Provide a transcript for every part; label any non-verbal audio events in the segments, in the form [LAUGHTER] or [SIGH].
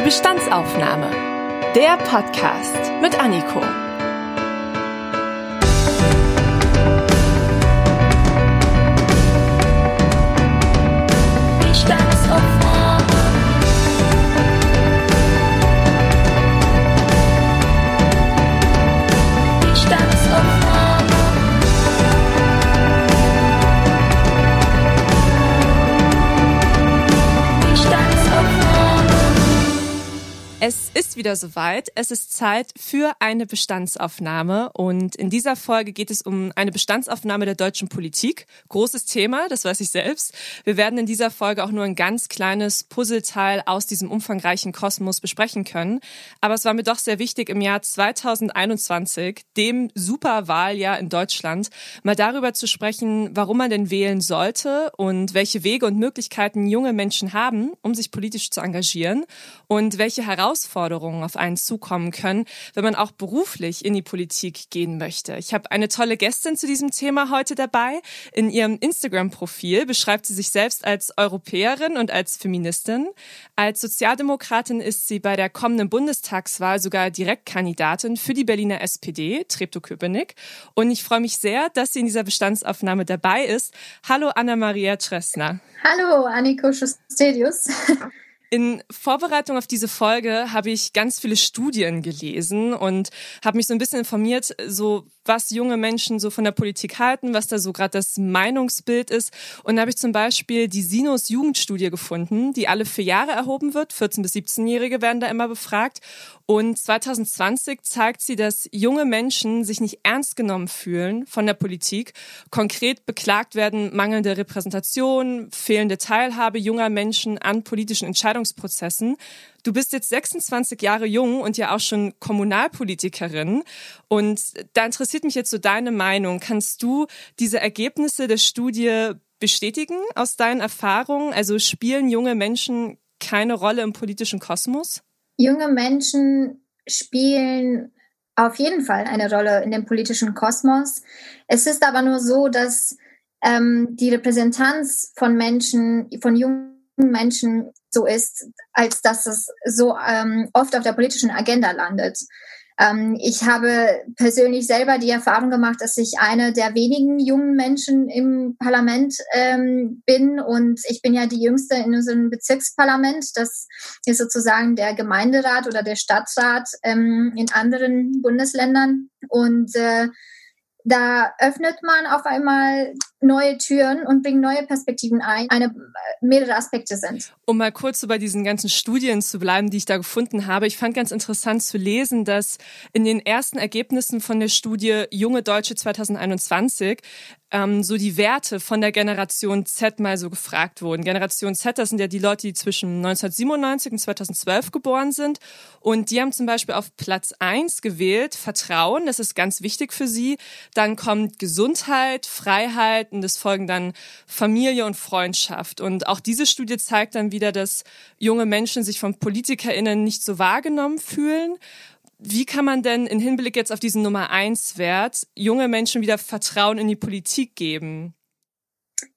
Die Bestandsaufnahme. Der Podcast mit Anniko. Es ist wieder soweit. Es ist Zeit für eine Bestandsaufnahme. Und in dieser Folge geht es um eine Bestandsaufnahme der deutschen Politik. Großes Thema, das weiß ich selbst. Wir werden in dieser Folge auch nur ein ganz kleines Puzzleteil aus diesem umfangreichen Kosmos besprechen können. Aber es war mir doch sehr wichtig, im Jahr 2021, dem Superwahljahr in Deutschland, mal darüber zu sprechen, warum man denn wählen sollte und welche Wege und Möglichkeiten junge Menschen haben, um sich politisch zu engagieren und welche Herausforderungen Herausforderungen auf einen zukommen können, wenn man auch beruflich in die Politik gehen möchte. Ich habe eine tolle Gästin zu diesem Thema heute dabei. In ihrem Instagram-Profil beschreibt sie sich selbst als Europäerin und als Feministin. Als Sozialdemokratin ist sie bei der kommenden Bundestagswahl sogar Direktkandidatin für die Berliner SPD, Treptow-Köpenick. Und ich freue mich sehr, dass sie in dieser Bestandsaufnahme dabei ist. Hallo Anna-Maria Tressner. Hallo Anniko Schustedius. In Vorbereitung auf diese Folge habe ich ganz viele Studien gelesen und habe mich so ein bisschen informiert, so was junge Menschen so von der Politik halten, was da so gerade das Meinungsbild ist. Und da habe ich zum Beispiel die Sinus Jugendstudie gefunden, die alle vier Jahre erhoben wird. 14- bis 17-Jährige werden da immer befragt. Und 2020 zeigt sie, dass junge Menschen sich nicht ernst genommen fühlen von der Politik. Konkret beklagt werden mangelnde Repräsentation, fehlende Teilhabe junger Menschen an politischen Entscheidungsprozessen. Du bist jetzt 26 Jahre jung und ja auch schon Kommunalpolitikerin. Und da interessiert mich jetzt so deine Meinung. Kannst du diese Ergebnisse der Studie bestätigen aus deinen Erfahrungen? Also spielen junge Menschen keine Rolle im politischen Kosmos? Junge Menschen spielen auf jeden Fall eine Rolle in dem politischen Kosmos. Es ist aber nur so, dass ähm, die Repräsentanz von Menschen, von jungen Menschen so ist, als dass es so ähm, oft auf der politischen Agenda landet. Ähm, ich habe persönlich selber die Erfahrung gemacht, dass ich eine der wenigen jungen Menschen im Parlament ähm, bin und ich bin ja die jüngste in unserem Bezirksparlament. Das ist sozusagen der Gemeinderat oder der Stadtrat ähm, in anderen Bundesländern und äh, da öffnet man auf einmal neue Türen und bringt neue Perspektiven ein, eine mehrere Aspekte sind. Um mal kurz so bei diesen ganzen Studien zu bleiben, die ich da gefunden habe. Ich fand ganz interessant zu lesen, dass in den ersten Ergebnissen von der Studie Junge Deutsche 2021 ähm, so die Werte von der Generation Z mal so gefragt wurden. Generation Z, das sind ja die Leute, die zwischen 1997 und 2012 geboren sind. Und die haben zum Beispiel auf Platz eins gewählt, Vertrauen, das ist ganz wichtig für sie. Dann kommt Gesundheit, Freiheit und es folgen dann Familie und Freundschaft. Und auch diese Studie zeigt dann wieder, dass junge Menschen sich von PolitikerInnen nicht so wahrgenommen fühlen. Wie kann man denn in Hinblick jetzt auf diesen Nummer eins Wert junge Menschen wieder Vertrauen in die Politik geben?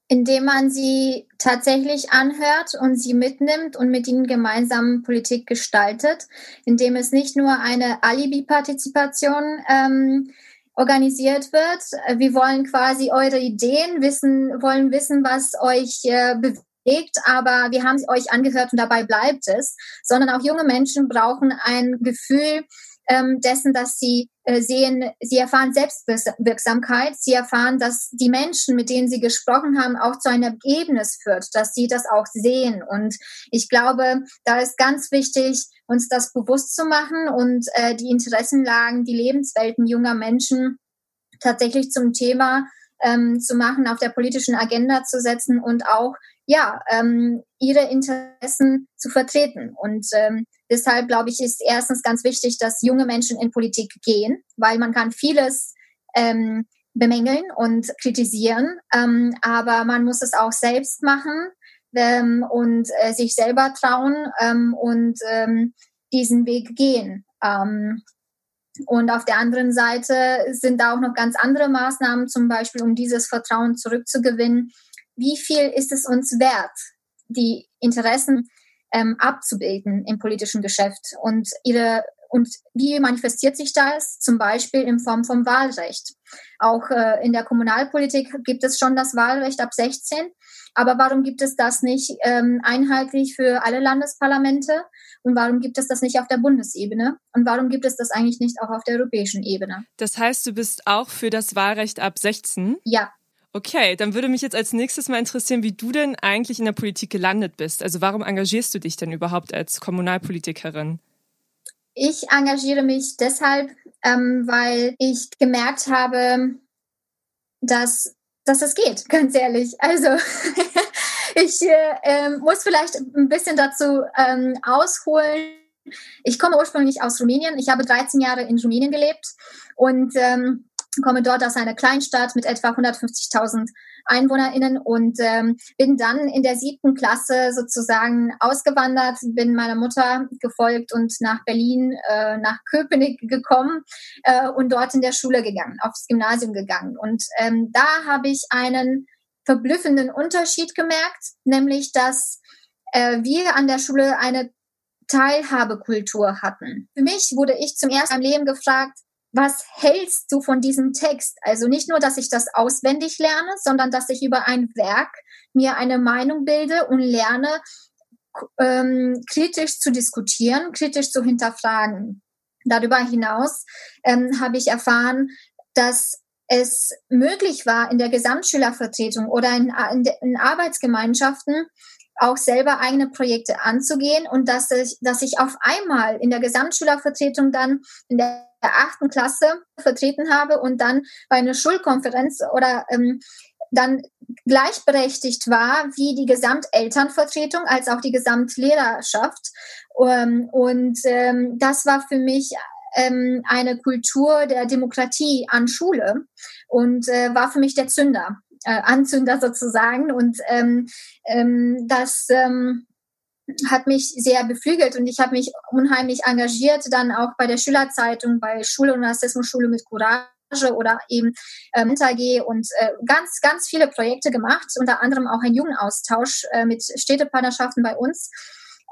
Indem man sie tatsächlich anhört und sie mitnimmt und mit ihnen gemeinsam Politik gestaltet, indem es nicht nur eine Alibi-Partizipation ähm, organisiert wird. Wir wollen quasi eure Ideen wissen, wollen wissen, was euch äh, bewegt, aber wir haben euch angehört und dabei bleibt es, sondern auch junge Menschen brauchen ein Gefühl, ähm, dessen, dass sie äh, sehen, sie erfahren Selbstwirksamkeit, sie erfahren, dass die Menschen, mit denen sie gesprochen haben, auch zu einem Ergebnis führt, dass sie das auch sehen. Und ich glaube, da ist ganz wichtig, uns das bewusst zu machen und äh, die Interessenlagen, die Lebenswelten junger Menschen tatsächlich zum Thema ähm, zu machen, auf der politischen Agenda zu setzen und auch ja ähm, ihre Interessen zu vertreten. Und ähm, deshalb glaube ich, ist erstens ganz wichtig, dass junge Menschen in Politik gehen, weil man kann vieles ähm, bemängeln und kritisieren, ähm, aber man muss es auch selbst machen ähm, und äh, sich selber trauen ähm, und ähm, diesen Weg gehen. Ähm, und auf der anderen Seite sind da auch noch ganz andere Maßnahmen, zum Beispiel um dieses Vertrauen zurückzugewinnen. Wie viel ist es uns wert, die Interessen ähm, abzubilden im politischen Geschäft und ihre und wie manifestiert sich das? Zum Beispiel in Form vom Wahlrecht. Auch äh, in der Kommunalpolitik gibt es schon das Wahlrecht ab 16. Aber warum gibt es das nicht ähm, einheitlich für alle Landesparlamente? Und warum gibt es das nicht auf der Bundesebene? Und warum gibt es das eigentlich nicht auch auf der europäischen Ebene? Das heißt, du bist auch für das Wahlrecht ab 16? Ja. Okay, dann würde mich jetzt als nächstes mal interessieren, wie du denn eigentlich in der Politik gelandet bist. Also warum engagierst du dich denn überhaupt als Kommunalpolitikerin? Ich engagiere mich deshalb, ähm, weil ich gemerkt habe, dass, dass es geht, [LAUGHS] ganz ehrlich. Also [LAUGHS] ich äh, ähm, muss vielleicht ein bisschen dazu ähm, ausholen. Ich komme ursprünglich aus Rumänien. Ich habe 13 Jahre in Rumänien gelebt und ähm, komme dort aus einer Kleinstadt mit etwa 150.000 EinwohnerInnen und ähm, bin dann in der siebten Klasse sozusagen ausgewandert, bin meiner Mutter gefolgt und nach Berlin, äh, nach Köpenick gekommen äh, und dort in der Schule gegangen, aufs Gymnasium gegangen. Und ähm, da habe ich einen verblüffenden Unterschied gemerkt, nämlich dass äh, wir an der Schule eine Teilhabekultur hatten. Für mich wurde ich zum ersten Mal im Leben gefragt, was hältst du von diesem Text? Also nicht nur, dass ich das auswendig lerne, sondern dass ich über ein Werk mir eine Meinung bilde und lerne, ähm, kritisch zu diskutieren, kritisch zu hinterfragen. Darüber hinaus ähm, habe ich erfahren, dass es möglich war, in der Gesamtschülervertretung oder in, in, in Arbeitsgemeinschaften auch selber eigene Projekte anzugehen und dass ich, dass ich auf einmal in der Gesamtschülervertretung dann in der achten Klasse vertreten habe und dann bei einer Schulkonferenz oder ähm, dann gleichberechtigt war wie die Gesamtelternvertretung als auch die Gesamtlehrerschaft. Um, und ähm, das war für mich ähm, eine Kultur der Demokratie an Schule und äh, war für mich der Zünder, äh, Anzünder sozusagen. Und ähm, ähm, das ähm, hat mich sehr beflügelt und ich habe mich unheimlich engagiert, dann auch bei der Schülerzeitung, bei Schule und Rassismusschule mit Courage oder eben ähm, AG und äh, ganz, ganz viele Projekte gemacht, unter anderem auch ein Jugendaustausch äh, mit Städtepartnerschaften bei uns.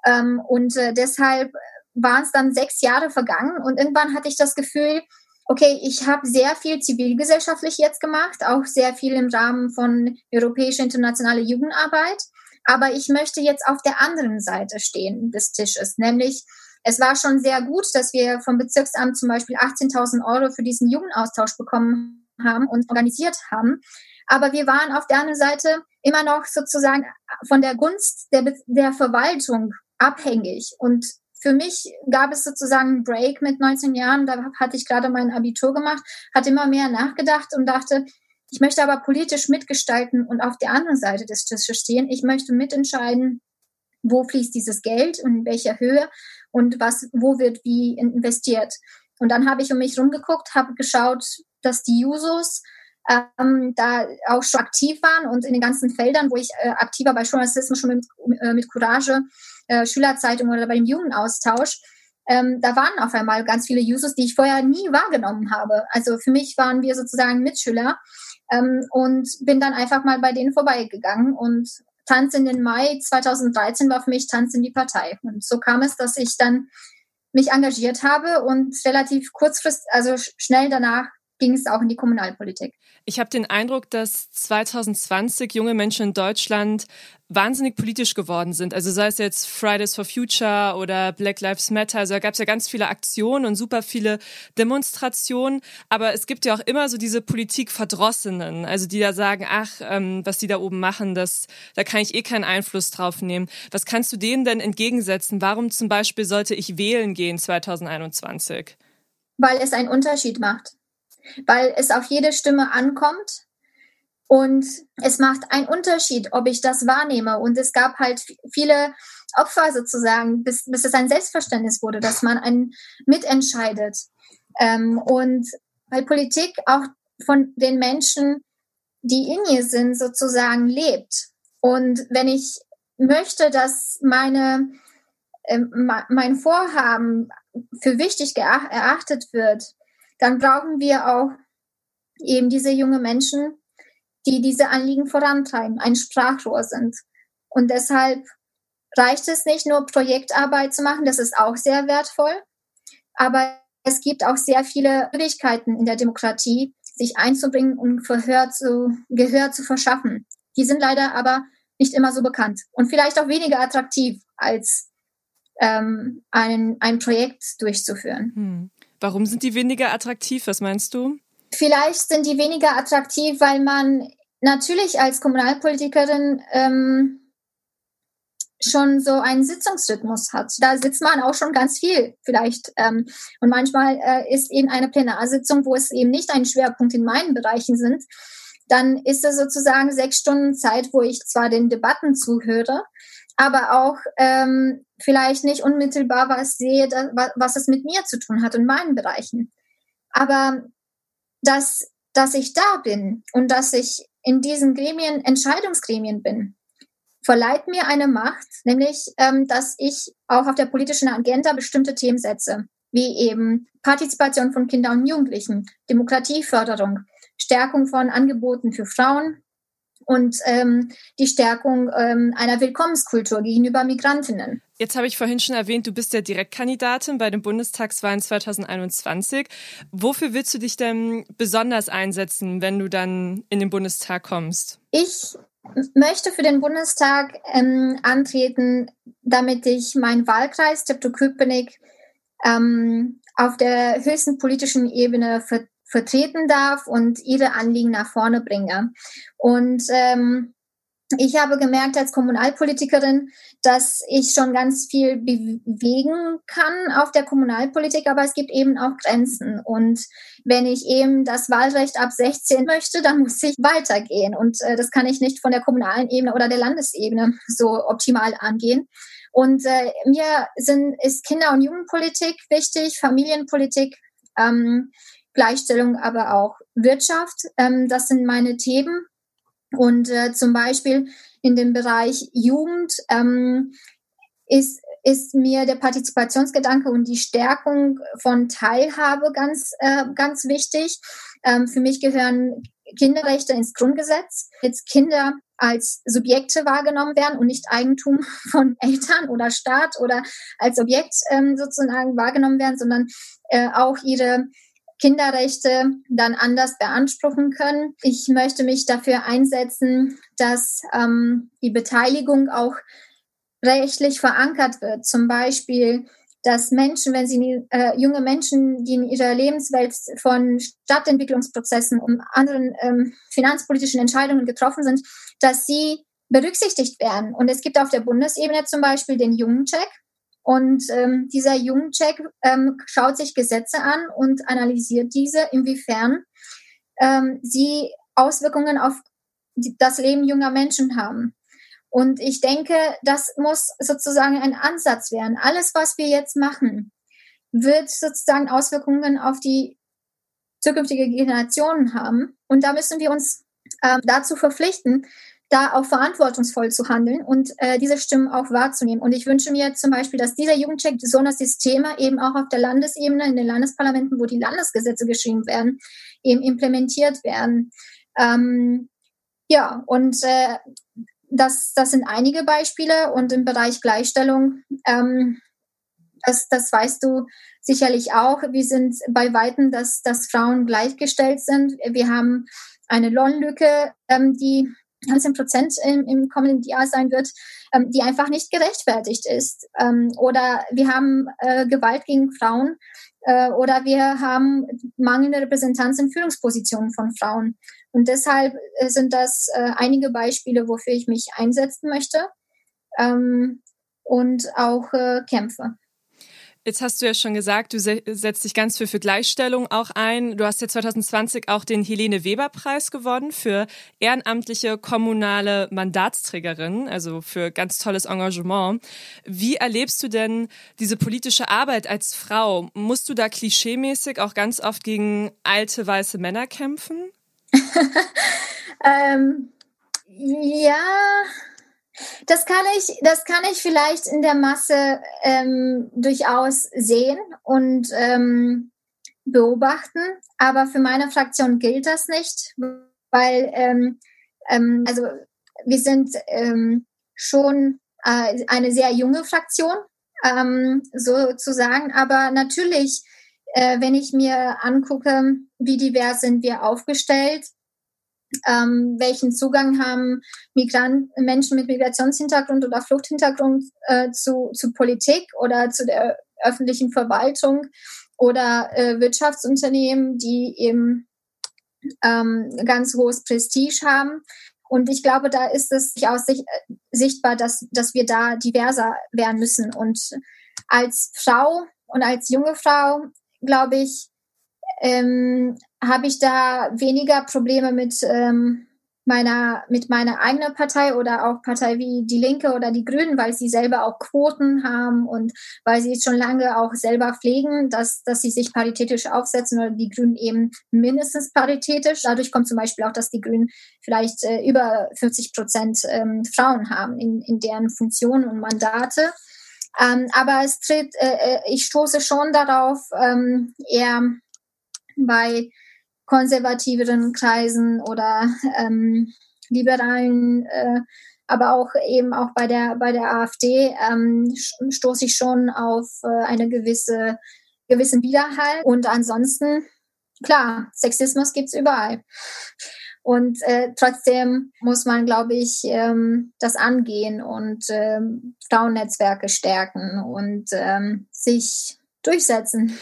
Ähm, und äh, deshalb waren es dann sechs Jahre vergangen und irgendwann hatte ich das Gefühl, okay, ich habe sehr viel zivilgesellschaftlich jetzt gemacht, auch sehr viel im Rahmen von europäischer internationaler Jugendarbeit. Aber ich möchte jetzt auf der anderen Seite stehen des Tisches, nämlich es war schon sehr gut, dass wir vom Bezirksamt zum Beispiel 18.000 Euro für diesen Jugendaustausch bekommen haben und organisiert haben. Aber wir waren auf der anderen Seite immer noch sozusagen von der Gunst der, der Verwaltung abhängig. Und für mich gab es sozusagen einen Break mit 19 Jahren. Da hatte ich gerade mein Abitur gemacht, hatte immer mehr nachgedacht und dachte, ich möchte aber politisch mitgestalten und auf der anderen Seite des Tisches stehen. Ich möchte mitentscheiden, wo fließt dieses Geld und in welcher Höhe und was, wo wird wie investiert. Und dann habe ich um mich rumgeguckt, habe geschaut, dass die Jusos ähm, da auch schon aktiv waren und in den ganzen Feldern, wo ich äh, aktiv war bei Journalismus schon mit, äh, mit Courage, äh, Schülerzeitung oder bei dem Jugendaustausch, ähm, da waren auf einmal ganz viele Users, die ich vorher nie wahrgenommen habe. Also für mich waren wir sozusagen Mitschüler ähm, und bin dann einfach mal bei denen vorbeigegangen und Tanz in den Mai 2013 war für mich Tanz in die Partei. Und so kam es, dass ich dann mich engagiert habe und relativ kurzfristig, also schnell danach ging es auch in die Kommunalpolitik. Ich habe den Eindruck, dass 2020 junge Menschen in Deutschland wahnsinnig politisch geworden sind. Also sei es jetzt Fridays for Future oder Black Lives Matter. Also da gab es ja ganz viele Aktionen und super viele Demonstrationen. Aber es gibt ja auch immer so diese Politikverdrossenen, also die da sagen, ach, ähm, was die da oben machen, das, da kann ich eh keinen Einfluss drauf nehmen. Was kannst du denen denn entgegensetzen? Warum zum Beispiel sollte ich wählen gehen 2021? Weil es einen Unterschied macht weil es auf jede Stimme ankommt. Und es macht einen Unterschied, ob ich das wahrnehme. Und es gab halt viele Opfer sozusagen, bis, bis es ein Selbstverständnis wurde, dass man ein mitentscheidet. Ähm, und weil Politik auch von den Menschen, die in ihr sind, sozusagen lebt. Und wenn ich möchte, dass meine, äh, mein Vorhaben für wichtig erachtet wird, dann brauchen wir auch eben diese jungen Menschen, die diese Anliegen vorantreiben, ein Sprachrohr sind. Und deshalb reicht es nicht nur Projektarbeit zu machen, das ist auch sehr wertvoll, aber es gibt auch sehr viele Möglichkeiten in der Demokratie, sich einzubringen und Verhör zu, Gehör zu verschaffen. Die sind leider aber nicht immer so bekannt und vielleicht auch weniger attraktiv als ähm, ein, ein Projekt durchzuführen. Hm. Warum sind die weniger attraktiv? Was meinst du? Vielleicht sind die weniger attraktiv, weil man natürlich als Kommunalpolitikerin ähm, schon so einen Sitzungsrhythmus hat. Da sitzt man auch schon ganz viel vielleicht. Ähm, und manchmal äh, ist eben eine Plenarsitzung, wo es eben nicht ein Schwerpunkt in meinen Bereichen sind, dann ist es sozusagen sechs Stunden Zeit, wo ich zwar den Debatten zuhöre, aber auch ähm, vielleicht nicht unmittelbar was sehe, was, was es mit mir zu tun hat in meinen Bereichen. Aber dass, dass ich da bin und dass ich in diesen Gremien, Entscheidungsgremien bin, verleiht mir eine Macht, nämlich, ähm, dass ich auch auf der politischen Agenda bestimmte Themen setze, wie eben Partizipation von Kindern und Jugendlichen, Demokratieförderung, Stärkung von Angeboten für Frauen und ähm, die Stärkung ähm, einer Willkommenskultur gegenüber Migrantinnen. Jetzt habe ich vorhin schon erwähnt, du bist ja Direktkandidatin bei den Bundestagswahlen 2021. Wofür willst du dich denn besonders einsetzen, wenn du dann in den Bundestag kommst? Ich möchte für den Bundestag ähm, antreten, damit ich meinen Wahlkreis Treptow-Köpenick ähm, auf der höchsten politischen Ebene ver vertreten darf und ihre Anliegen nach vorne bringe. Und ähm, ich habe gemerkt als Kommunalpolitikerin, dass ich schon ganz viel bewegen kann auf der Kommunalpolitik, aber es gibt eben auch Grenzen. Und wenn ich eben das Wahlrecht ab 16 möchte, dann muss ich weitergehen. Und äh, das kann ich nicht von der kommunalen Ebene oder der Landesebene so optimal angehen. Und äh, mir sind, ist Kinder- und Jugendpolitik wichtig, Familienpolitik, ähm, Gleichstellung, aber auch Wirtschaft. Ähm, das sind meine Themen. Und äh, zum Beispiel in dem Bereich Jugend ähm, ist, ist mir der Partizipationsgedanke und die Stärkung von Teilhabe ganz, äh, ganz wichtig. Ähm, für mich gehören Kinderrechte ins Grundgesetz. Jetzt Kinder als Subjekte wahrgenommen werden und nicht Eigentum [LAUGHS] von Eltern oder Staat oder als Objekt ähm, sozusagen wahrgenommen werden, sondern äh, auch ihre Kinderrechte dann anders beanspruchen können. Ich möchte mich dafür einsetzen, dass ähm, die Beteiligung auch rechtlich verankert wird. Zum Beispiel, dass Menschen, wenn sie äh, junge Menschen, die in ihrer Lebenswelt von Stadtentwicklungsprozessen und anderen ähm, finanzpolitischen Entscheidungen getroffen sind, dass sie berücksichtigt werden. Und es gibt auf der Bundesebene zum Beispiel den Jungencheck. Und ähm, dieser Jugendcheck ähm, schaut sich Gesetze an und analysiert diese, inwiefern ähm, sie Auswirkungen auf die, das Leben junger Menschen haben. Und ich denke, das muss sozusagen ein Ansatz werden. Alles, was wir jetzt machen, wird sozusagen Auswirkungen auf die zukünftige Generationen haben. Und da müssen wir uns äh, dazu verpflichten, da auch verantwortungsvoll zu handeln und äh, diese Stimmen auch wahrzunehmen. Und ich wünsche mir zum Beispiel, dass dieser Jugendcheck besonders das Thema eben auch auf der Landesebene, in den Landesparlamenten, wo die Landesgesetze geschrieben werden, eben implementiert werden. Ähm, ja, und äh, das, das sind einige Beispiele. Und im Bereich Gleichstellung, ähm, das, das weißt du sicherlich auch. Wir sind bei Weitem, dass, dass Frauen gleichgestellt sind. Wir haben eine Lohnlücke, ähm, die 19 Prozent im, im, kommenden Jahr sein wird, ähm, die einfach nicht gerechtfertigt ist. Ähm, oder wir haben äh, Gewalt gegen Frauen äh, oder wir haben mangelnde Repräsentanz in Führungspositionen von Frauen. Und deshalb äh, sind das äh, einige Beispiele, wofür ich mich einsetzen möchte ähm, und auch äh, kämpfe. Jetzt hast du ja schon gesagt, du setzt dich ganz viel für Gleichstellung auch ein. Du hast ja 2020 auch den Helene Weber Preis gewonnen für ehrenamtliche kommunale Mandatsträgerin, also für ganz tolles Engagement. Wie erlebst du denn diese politische Arbeit als Frau? Musst du da klischeemäßig auch ganz oft gegen alte weiße Männer kämpfen? [LAUGHS] ähm, ja, das kann ich, das kann ich vielleicht in der Masse ähm, durchaus sehen und ähm, beobachten, aber für meine Fraktion gilt das nicht, weil ähm, ähm, also wir sind ähm, schon äh, eine sehr junge Fraktion, ähm, sozusagen. Aber natürlich, äh, wenn ich mir angucke, wie divers sind wir aufgestellt, ähm, welchen Zugang haben Migrant Menschen mit Migrationshintergrund oder Fluchthintergrund äh, zu, zu Politik oder zu der öffentlichen Verwaltung oder äh, Wirtschaftsunternehmen, die eben ähm, ganz hohes Prestige haben. Und ich glaube, da ist es durchaus sich, sichtbar, dass, dass wir da diverser werden müssen. Und als Frau und als junge Frau, glaube ich, ähm, habe ich da weniger Probleme mit ähm, meiner, mit meiner eigenen Partei oder auch Partei wie die Linke oder die Grünen, weil sie selber auch Quoten haben und weil sie schon lange auch selber pflegen, dass, dass sie sich paritätisch aufsetzen oder die Grünen eben mindestens paritätisch. Dadurch kommt zum Beispiel auch, dass die Grünen vielleicht äh, über 50 Prozent ähm, Frauen haben in, in deren Funktionen und Mandate. Ähm, aber es tritt, äh, äh ich stoße schon darauf, ähm, eher bei konservativeren Kreisen oder ähm, liberalen, äh, aber auch eben auch bei der bei der AfD ähm, stoße ich schon auf äh, eine gewisse gewissen Widerhall und ansonsten klar Sexismus gibt's überall und äh, trotzdem muss man glaube ich ähm, das angehen und ähm, Frauennetzwerke stärken und ähm, sich durchsetzen.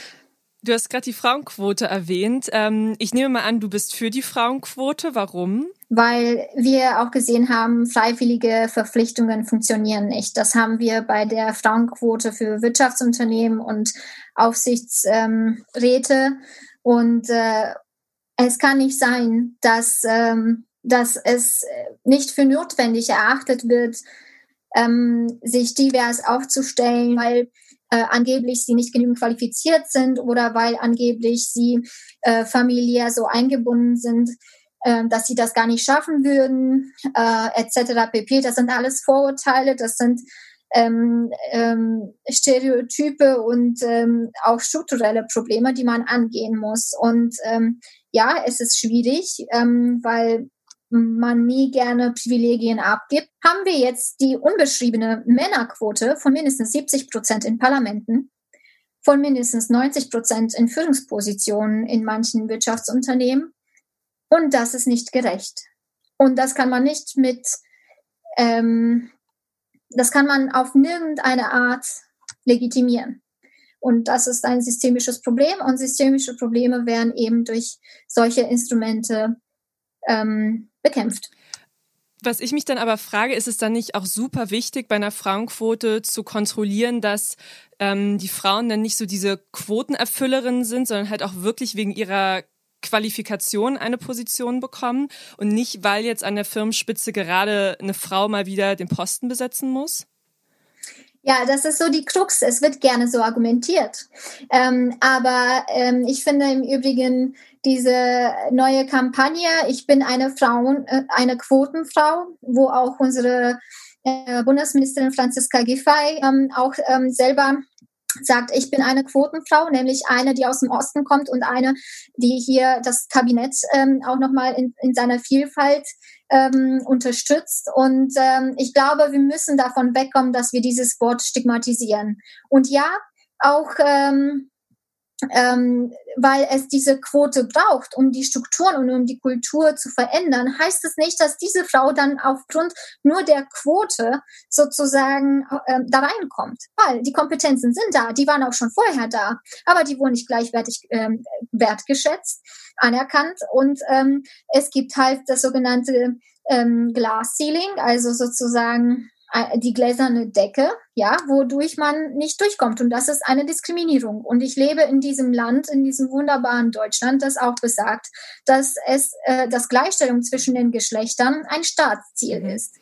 Du hast gerade die Frauenquote erwähnt. Ähm, ich nehme mal an, du bist für die Frauenquote. Warum? Weil wir auch gesehen haben, freiwillige Verpflichtungen funktionieren nicht. Das haben wir bei der Frauenquote für Wirtschaftsunternehmen und Aufsichtsräte. und äh, es kann nicht sein, dass, ähm, dass es nicht für notwendig erachtet wird, ähm, sich divers aufzustellen, weil äh, angeblich sie nicht genügend qualifiziert sind oder weil angeblich sie äh, familiär so eingebunden sind, äh, dass sie das gar nicht schaffen würden, äh, etc. pp. Das sind alles Vorurteile, das sind ähm, ähm, Stereotype und ähm, auch strukturelle Probleme, die man angehen muss. Und ähm, ja, es ist schwierig, ähm, weil man nie gerne Privilegien abgibt, haben wir jetzt die unbeschriebene Männerquote von mindestens 70 Prozent in Parlamenten, von mindestens 90 Prozent in Führungspositionen in manchen Wirtschaftsunternehmen. Und das ist nicht gerecht. Und das kann man nicht mit, ähm, das kann man auf nirgendeine Art legitimieren. Und das ist ein systemisches Problem. Und systemische Probleme werden eben durch solche Instrumente ähm, bekämpft. Was ich mich dann aber frage, ist es dann nicht auch super wichtig, bei einer Frauenquote zu kontrollieren, dass ähm, die Frauen dann nicht so diese Quotenerfüllerinnen sind, sondern halt auch wirklich wegen ihrer Qualifikation eine Position bekommen und nicht, weil jetzt an der Firmenspitze gerade eine Frau mal wieder den Posten besetzen muss? Ja, das ist so die Krux. Es wird gerne so argumentiert. Ähm, aber ähm, ich finde im Übrigen diese neue Kampagne, ich bin eine Frau, äh, eine Quotenfrau, wo auch unsere äh, Bundesministerin Franziska Giffey ähm, auch ähm, selber sagt, ich bin eine Quotenfrau, nämlich eine, die aus dem Osten kommt und eine, die hier das Kabinett ähm, auch nochmal in, in seiner Vielfalt ähm, unterstützt. Und ähm, ich glaube, wir müssen davon wegkommen, dass wir dieses Wort stigmatisieren. Und ja, auch ähm, ähm, weil es diese Quote braucht, um die Strukturen und um die Kultur zu verändern, heißt es nicht, dass diese Frau dann aufgrund nur der Quote sozusagen ähm, da reinkommt. Weil die Kompetenzen sind da, die waren auch schon vorher da, aber die wurden nicht gleichwertig ähm, wertgeschätzt, anerkannt und ähm, es gibt halt das sogenannte ähm, Glass Ceiling, also sozusagen die gläserne Decke, ja, wodurch man nicht durchkommt. Und das ist eine Diskriminierung. Und ich lebe in diesem Land, in diesem wunderbaren Deutschland, das auch besagt, dass es, äh, dass Gleichstellung zwischen den Geschlechtern ein Staatsziel mhm. ist.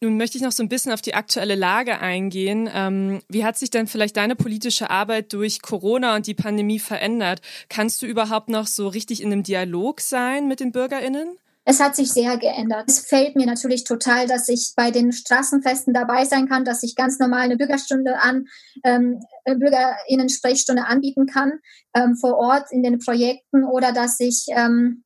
Nun möchte ich noch so ein bisschen auf die aktuelle Lage eingehen. Ähm, wie hat sich denn vielleicht deine politische Arbeit durch Corona und die Pandemie verändert? Kannst du überhaupt noch so richtig in einem Dialog sein mit den BürgerInnen? Es hat sich sehr geändert. Es fällt mir natürlich total, dass ich bei den Straßenfesten dabei sein kann, dass ich ganz normal eine Bürgerstunde an, ähm, äh, Bürgerinnen-Sprechstunde anbieten kann ähm, vor Ort in den Projekten oder dass ich ähm,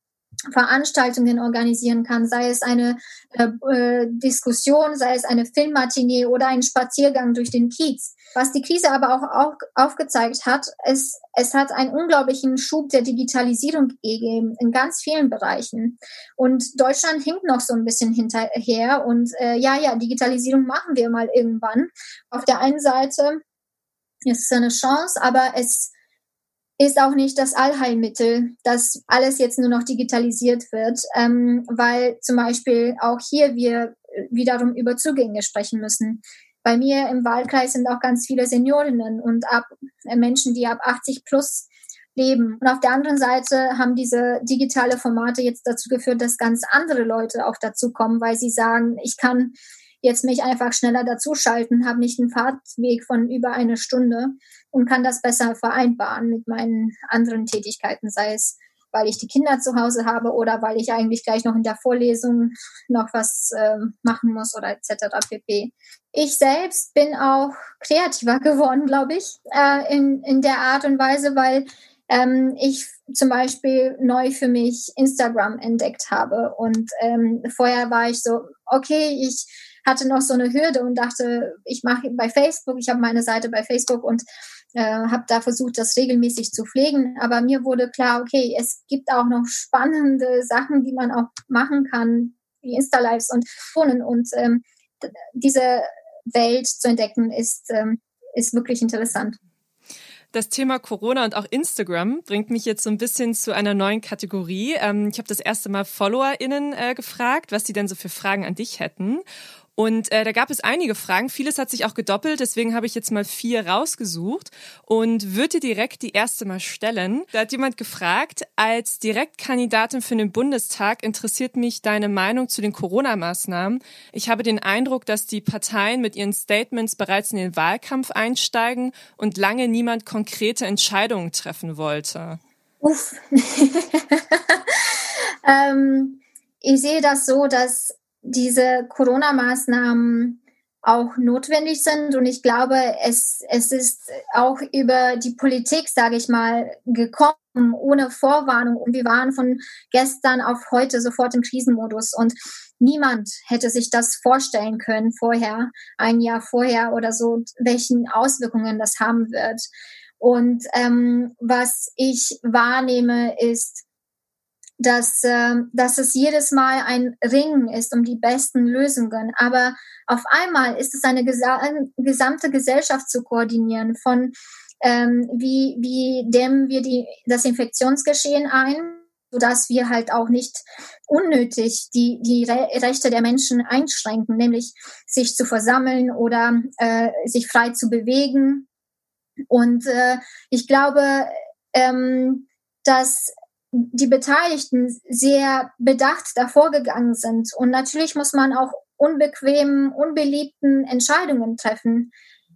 Veranstaltungen organisieren kann, sei es eine äh, äh, Diskussion, sei es eine Filmmatinee oder ein Spaziergang durch den Kiez. Was die Krise aber auch, auch aufgezeigt hat, ist, es hat einen unglaublichen Schub der Digitalisierung gegeben in ganz vielen Bereichen. Und Deutschland hinkt noch so ein bisschen hinterher. Und äh, ja, ja, Digitalisierung machen wir mal irgendwann. Auf der einen Seite ist es eine Chance, aber es ist auch nicht das Allheilmittel, dass alles jetzt nur noch digitalisiert wird, ähm, weil zum Beispiel auch hier wir wiederum über Zugänge sprechen müssen. Bei mir im Wahlkreis sind auch ganz viele Seniorinnen und ab äh, Menschen, die ab 80 plus leben. Und auf der anderen Seite haben diese digitale Formate jetzt dazu geführt, dass ganz andere Leute auch dazu kommen, weil sie sagen, ich kann jetzt mich einfach schneller dazuschalten, habe nicht einen Fahrtweg von über eine Stunde und kann das besser vereinbaren mit meinen anderen Tätigkeiten, sei es weil ich die Kinder zu Hause habe oder weil ich eigentlich gleich noch in der Vorlesung noch was äh, machen muss oder etc. pp. Ich selbst bin auch kreativer [LAUGHS] geworden, glaube ich, äh, in, in der Art und Weise, weil ähm, ich zum Beispiel neu für mich Instagram entdeckt habe. Und ähm, vorher war ich so, okay, ich hatte noch so eine Hürde und dachte, ich mache bei Facebook, ich habe meine Seite bei Facebook und äh, habe da versucht, das regelmäßig zu pflegen. Aber mir wurde klar, okay, es gibt auch noch spannende Sachen, die man auch machen kann, wie Insta-Lives und Wohnen. Und ähm, diese Welt zu entdecken, ist, ähm, ist wirklich interessant. Das Thema Corona und auch Instagram bringt mich jetzt so ein bisschen zu einer neuen Kategorie. Ähm, ich habe das erste Mal FollowerInnen äh, gefragt, was sie denn so für Fragen an dich hätten. Und äh, da gab es einige Fragen. Vieles hat sich auch gedoppelt, deswegen habe ich jetzt mal vier rausgesucht und würde direkt die erste mal stellen. Da hat jemand gefragt, als Direktkandidatin für den Bundestag interessiert mich deine Meinung zu den Corona-Maßnahmen. Ich habe den Eindruck, dass die Parteien mit ihren Statements bereits in den Wahlkampf einsteigen und lange niemand konkrete Entscheidungen treffen wollte. Uff. [LAUGHS] ähm, ich sehe das so, dass diese Corona-Maßnahmen auch notwendig sind. Und ich glaube, es, es ist auch über die Politik, sage ich mal, gekommen, ohne Vorwarnung. Und wir waren von gestern auf heute sofort im Krisenmodus. Und niemand hätte sich das vorstellen können vorher, ein Jahr vorher oder so, welchen Auswirkungen das haben wird. Und ähm, was ich wahrnehme, ist, dass, äh, dass es jedes Mal ein Ringen ist um die besten Lösungen. Aber auf einmal ist es eine gesa gesamte Gesellschaft zu koordinieren von ähm, wie, wie dämmen wir die, das Infektionsgeschehen ein, sodass wir halt auch nicht unnötig die, die Re Rechte der Menschen einschränken, nämlich sich zu versammeln oder äh, sich frei zu bewegen. Und äh, ich glaube, ähm, dass die Beteiligten sehr bedacht davor gegangen sind. Und natürlich muss man auch unbequemen, unbeliebten Entscheidungen treffen.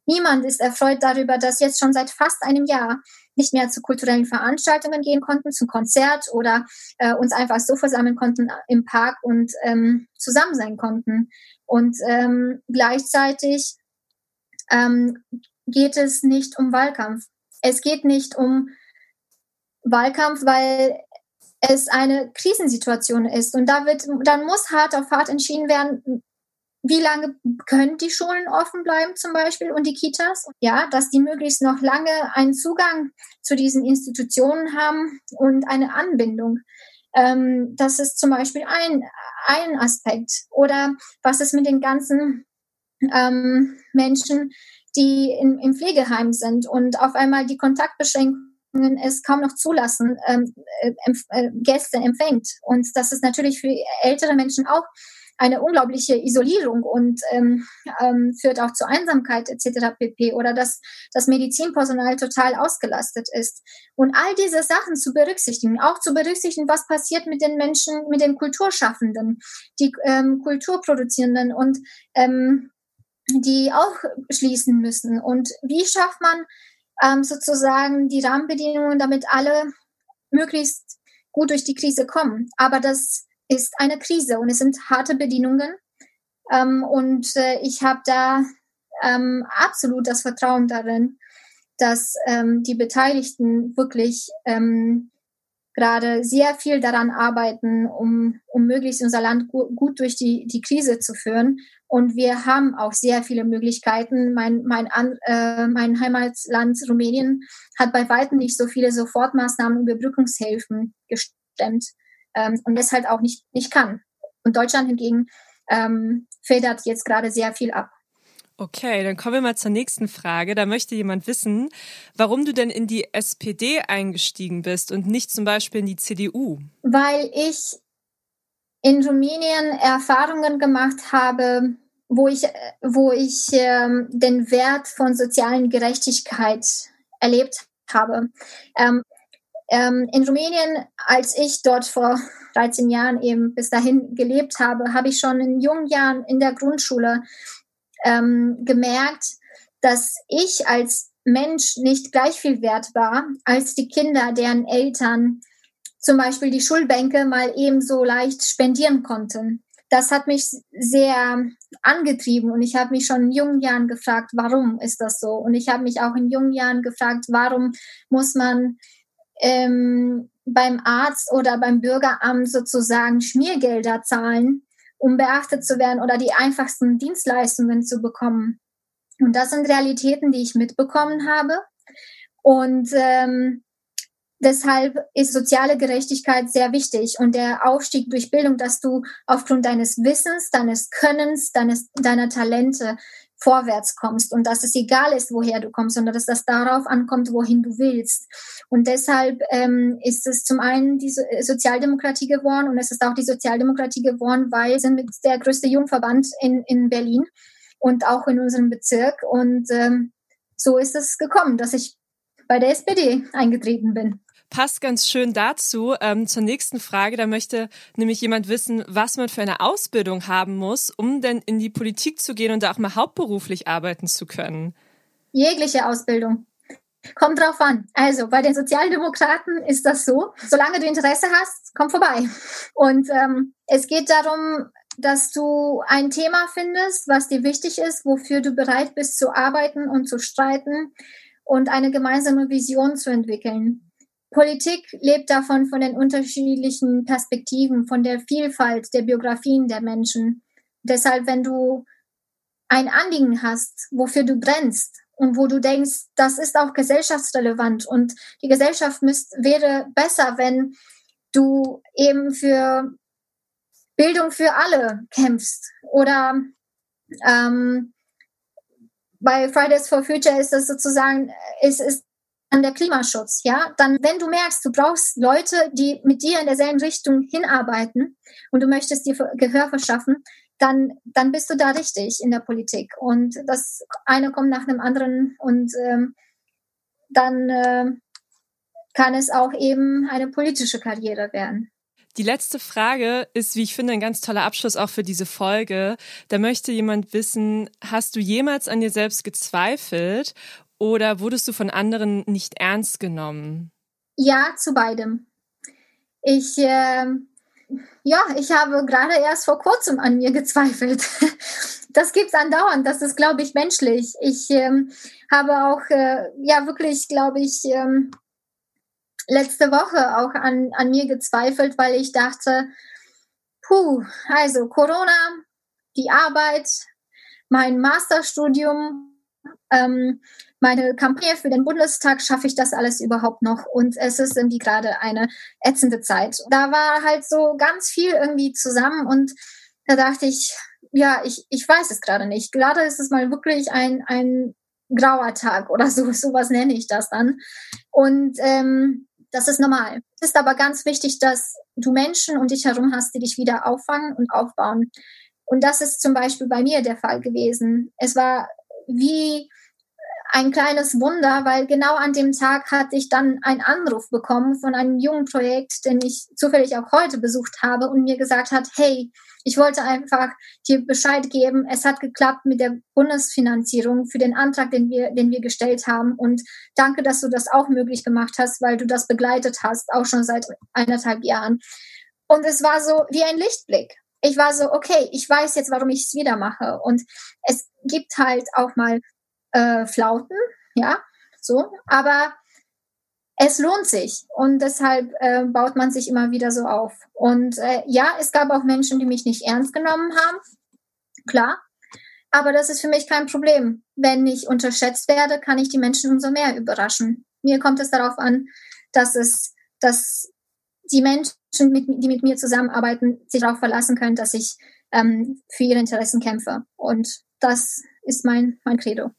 Niemand ist erfreut darüber, dass jetzt schon seit fast einem Jahr nicht mehr zu kulturellen Veranstaltungen gehen konnten, zum Konzert oder äh, uns einfach so versammeln konnten im Park und ähm, zusammen sein konnten. Und ähm, gleichzeitig ähm, geht es nicht um Wahlkampf. Es geht nicht um Wahlkampf, weil es eine Krisensituation ist. Und da wird, dann muss hart auf hart entschieden werden, wie lange können die Schulen offen bleiben zum Beispiel und die Kitas? Ja, dass die möglichst noch lange einen Zugang zu diesen Institutionen haben und eine Anbindung. Ähm, das ist zum Beispiel ein, ein Aspekt. Oder was ist mit den ganzen ähm, Menschen, die in, im Pflegeheim sind und auf einmal die Kontaktbeschränkungen es kaum noch zulassen, ähm, äh, äh, Gäste empfängt. Und das ist natürlich für ältere Menschen auch eine unglaubliche Isolierung und ähm, ähm, führt auch zu Einsamkeit etc. pp. Oder dass das Medizinpersonal total ausgelastet ist. Und all diese Sachen zu berücksichtigen, auch zu berücksichtigen, was passiert mit den Menschen, mit den Kulturschaffenden, die ähm, Kulturproduzierenden und ähm, die auch schließen müssen. Und wie schafft man ähm, sozusagen die Rahmenbedingungen, damit alle möglichst gut durch die Krise kommen. Aber das ist eine Krise und es sind harte Bedingungen. Ähm, und äh, ich habe da ähm, absolut das Vertrauen darin, dass ähm, die Beteiligten wirklich ähm, gerade sehr viel daran arbeiten, um, um möglichst unser Land gu gut durch die, die Krise zu führen. Und wir haben auch sehr viele Möglichkeiten. Mein, mein, äh, mein Heimatland Rumänien hat bei weitem nicht so viele Sofortmaßnahmen und Überbrückungshilfen gestemmt ähm, und deshalb auch nicht, nicht kann. Und Deutschland hingegen ähm, federt jetzt gerade sehr viel ab. Okay, dann kommen wir mal zur nächsten Frage. Da möchte jemand wissen, warum du denn in die SPD eingestiegen bist und nicht zum Beispiel in die CDU. Weil ich in Rumänien Erfahrungen gemacht habe, wo ich, wo ich ähm, den Wert von sozialen Gerechtigkeit erlebt habe. Ähm, ähm, in Rumänien, als ich dort vor 13 Jahren eben bis dahin gelebt habe, habe ich schon in jungen Jahren in der Grundschule ähm, gemerkt, dass ich als Mensch nicht gleich viel wert war als die Kinder, deren Eltern zum Beispiel die Schulbänke mal ebenso leicht spendieren konnten. Das hat mich sehr angetrieben und ich habe mich schon in jungen Jahren gefragt, warum ist das so? Und ich habe mich auch in jungen Jahren gefragt, warum muss man ähm, beim Arzt oder beim Bürgeramt sozusagen Schmiergelder zahlen, um beachtet zu werden oder die einfachsten Dienstleistungen zu bekommen. Und das sind Realitäten, die ich mitbekommen habe. Und ähm, deshalb ist soziale Gerechtigkeit sehr wichtig und der Aufstieg durch Bildung, dass du aufgrund deines Wissens, deines Könnens, deines, deiner Talente vorwärts kommst und dass es egal ist, woher du kommst, sondern dass das darauf ankommt, wohin du willst. Und deshalb ähm, ist es zum einen die Sozialdemokratie geworden und es ist auch die Sozialdemokratie geworden, weil wir sind mit der größte Jungverband in, in Berlin und auch in unserem Bezirk. Und ähm, so ist es gekommen, dass ich bei der SPD eingetreten bin passt ganz schön dazu ähm, zur nächsten Frage. Da möchte nämlich jemand wissen, was man für eine Ausbildung haben muss, um denn in die Politik zu gehen und da auch mal hauptberuflich arbeiten zu können. Jegliche Ausbildung. Kommt drauf an. Also bei den Sozialdemokraten ist das so. Solange du Interesse hast, komm vorbei. Und ähm, es geht darum, dass du ein Thema findest, was dir wichtig ist, wofür du bereit bist zu arbeiten und zu streiten und eine gemeinsame Vision zu entwickeln. Politik lebt davon, von den unterschiedlichen Perspektiven, von der Vielfalt der Biografien der Menschen. Deshalb, wenn du ein Anliegen hast, wofür du brennst und wo du denkst, das ist auch gesellschaftsrelevant und die Gesellschaft müsst, wäre besser, wenn du eben für Bildung für alle kämpfst oder ähm, bei Fridays for Future ist das sozusagen, es ist an der Klimaschutz, ja, dann, wenn du merkst, du brauchst Leute, die mit dir in derselben Richtung hinarbeiten und du möchtest dir Gehör verschaffen, dann, dann bist du da richtig in der Politik. Und das eine kommt nach dem anderen und ähm, dann äh, kann es auch eben eine politische Karriere werden. Die letzte Frage ist, wie ich finde, ein ganz toller Abschluss auch für diese Folge. Da möchte jemand wissen, hast du jemals an dir selbst gezweifelt oder wurdest du von anderen nicht ernst genommen? Ja, zu beidem. Ich, äh, ja, ich habe gerade erst vor kurzem an mir gezweifelt. [LAUGHS] Das gibt es andauernd. Das ist, glaube ich, menschlich. Ich ähm, habe auch, äh, ja, wirklich, glaube ich, ähm, letzte Woche auch an, an mir gezweifelt, weil ich dachte, puh, also Corona, die Arbeit, mein Masterstudium, ähm, meine Kampagne für den Bundestag, schaffe ich das alles überhaupt noch? Und es ist irgendwie gerade eine ätzende Zeit. Da war halt so ganz viel irgendwie zusammen und da dachte ich, ja, ich, ich weiß es gerade nicht. Gerade ist es mal wirklich ein, ein grauer Tag oder so, [LAUGHS] sowas nenne ich das dann. Und ähm, das ist normal. Es ist aber ganz wichtig, dass du Menschen um dich herum hast, die dich wieder auffangen und aufbauen. Und das ist zum Beispiel bei mir der Fall gewesen. Es war wie ein kleines Wunder, weil genau an dem Tag hatte ich dann einen Anruf bekommen von einem jungen Projekt, den ich zufällig auch heute besucht habe und mir gesagt hat, hey, ich wollte einfach dir Bescheid geben, es hat geklappt mit der Bundesfinanzierung für den Antrag, den wir, den wir gestellt haben und danke, dass du das auch möglich gemacht hast, weil du das begleitet hast, auch schon seit eineinhalb Jahren. Und es war so wie ein Lichtblick. Ich war so, okay, ich weiß jetzt, warum ich es wieder mache. Und es gibt halt auch mal äh, Flauten, ja, so, aber es lohnt sich und deshalb äh, baut man sich immer wieder so auf. Und äh, ja, es gab auch Menschen, die mich nicht ernst genommen haben, klar. Aber das ist für mich kein Problem. Wenn ich unterschätzt werde, kann ich die Menschen umso mehr überraschen. Mir kommt es darauf an, dass es, dass die Menschen, mit, die mit mir zusammenarbeiten, sich darauf verlassen können, dass ich ähm, für ihre Interessen kämpfe. Und das ist mein, mein Credo.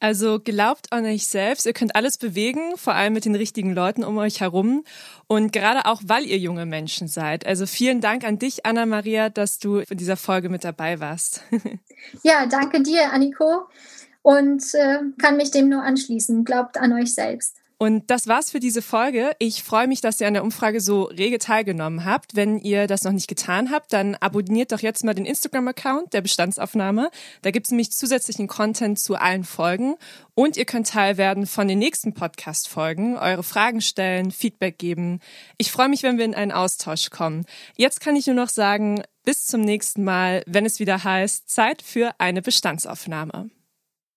Also glaubt an euch selbst, ihr könnt alles bewegen, vor allem mit den richtigen Leuten um euch herum und gerade auch, weil ihr junge Menschen seid. Also vielen Dank an dich, Anna-Maria, dass du in dieser Folge mit dabei warst. [LAUGHS] Ja, danke dir, Anniko und äh, kann mich dem nur anschließen. Glaubt an euch selbst. Und das war's für diese Folge. Ich freue mich, dass ihr an der Umfrage so rege teilgenommen habt. Wenn ihr das noch nicht getan habt, dann abonniert doch jetzt mal den Instagram-Account der Bestandsaufnahme. Da gibt's nämlich zusätzlichen Content zu allen Folgen. Und ihr könnt Teil werden von den nächsten Podcast-Folgen, eure Fragen stellen, Feedback geben. Ich freue mich, wenn wir in einen Austausch kommen. Jetzt kann ich nur noch sagen, bis zum nächsten Mal, wenn es wieder heißt, Zeit für eine Bestandsaufnahme.